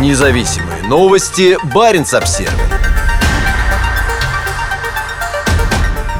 Независимые новости. Барин обсерва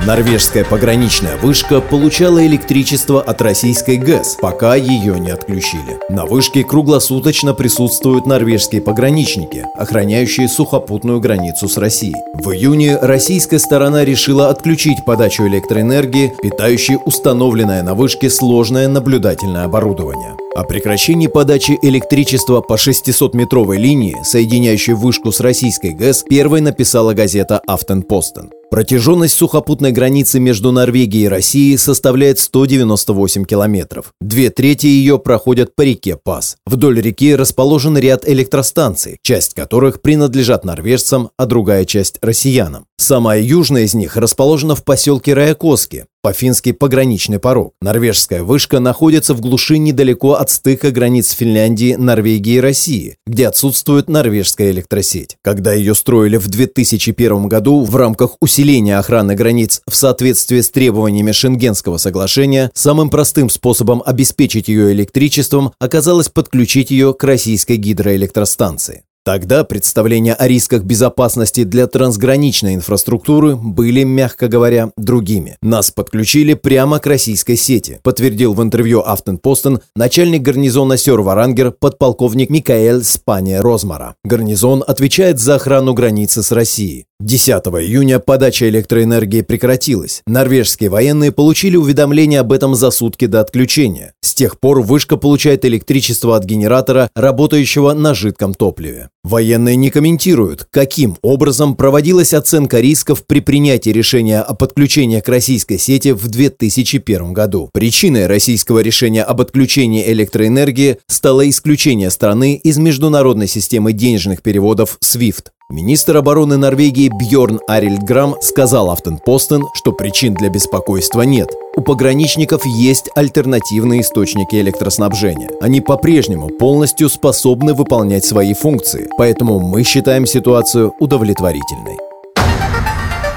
Норвежская пограничная вышка получала электричество от российской ГЭС, пока ее не отключили. На вышке круглосуточно присутствуют норвежские пограничники, охраняющие сухопутную границу с Россией. В июне российская сторона решила отключить подачу электроэнергии, питающей установленное на вышке сложное наблюдательное оборудование. О прекращении подачи электричества по 600-метровой линии, соединяющей вышку с российской ГЭС, первой написала газета «Автенпостен». Протяженность сухопутной границы между Норвегией и Россией составляет 198 километров. Две трети ее проходят по реке Пас. Вдоль реки расположен ряд электростанций, часть которых принадлежат норвежцам, а другая часть – россиянам. Самая южная из них расположена в поселке Раякоски, по-фински пограничный порог. Норвежская вышка находится в глуши недалеко от стыка границ Финляндии, Норвегии и России, где отсутствует норвежская электросеть. Когда ее строили в 2001 году в рамках усиления охраны границ в соответствии с требованиями Шенгенского соглашения, самым простым способом обеспечить ее электричеством оказалось подключить ее к российской гидроэлектростанции. Тогда представления о рисках безопасности для трансграничной инфраструктуры были, мягко говоря, другими. Нас подключили прямо к российской сети, подтвердил в интервью Автенпостен начальник гарнизона Сёр-Варангер подполковник Микаэль Спания Розмара. Гарнизон отвечает за охрану границы с Россией. 10 июня подача электроэнергии прекратилась. Норвежские военные получили уведомление об этом за сутки до отключения. С тех пор вышка получает электричество от генератора, работающего на жидком топливе. Военные не комментируют, каким образом проводилась оценка рисков при принятии решения о подключении к российской сети в 2001 году. Причиной российского решения об отключении электроэнергии стало исключение страны из международной системы денежных переводов SWIFT. Министр обороны Норвегии Бьорн Арильдграм сказал Автенпостен, что причин для беспокойства нет. У пограничников есть альтернативные источники электроснабжения. Они по-прежнему полностью способны выполнять свои функции, поэтому мы считаем ситуацию удовлетворительной.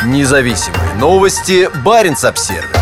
Независимые новости. Барин обсервис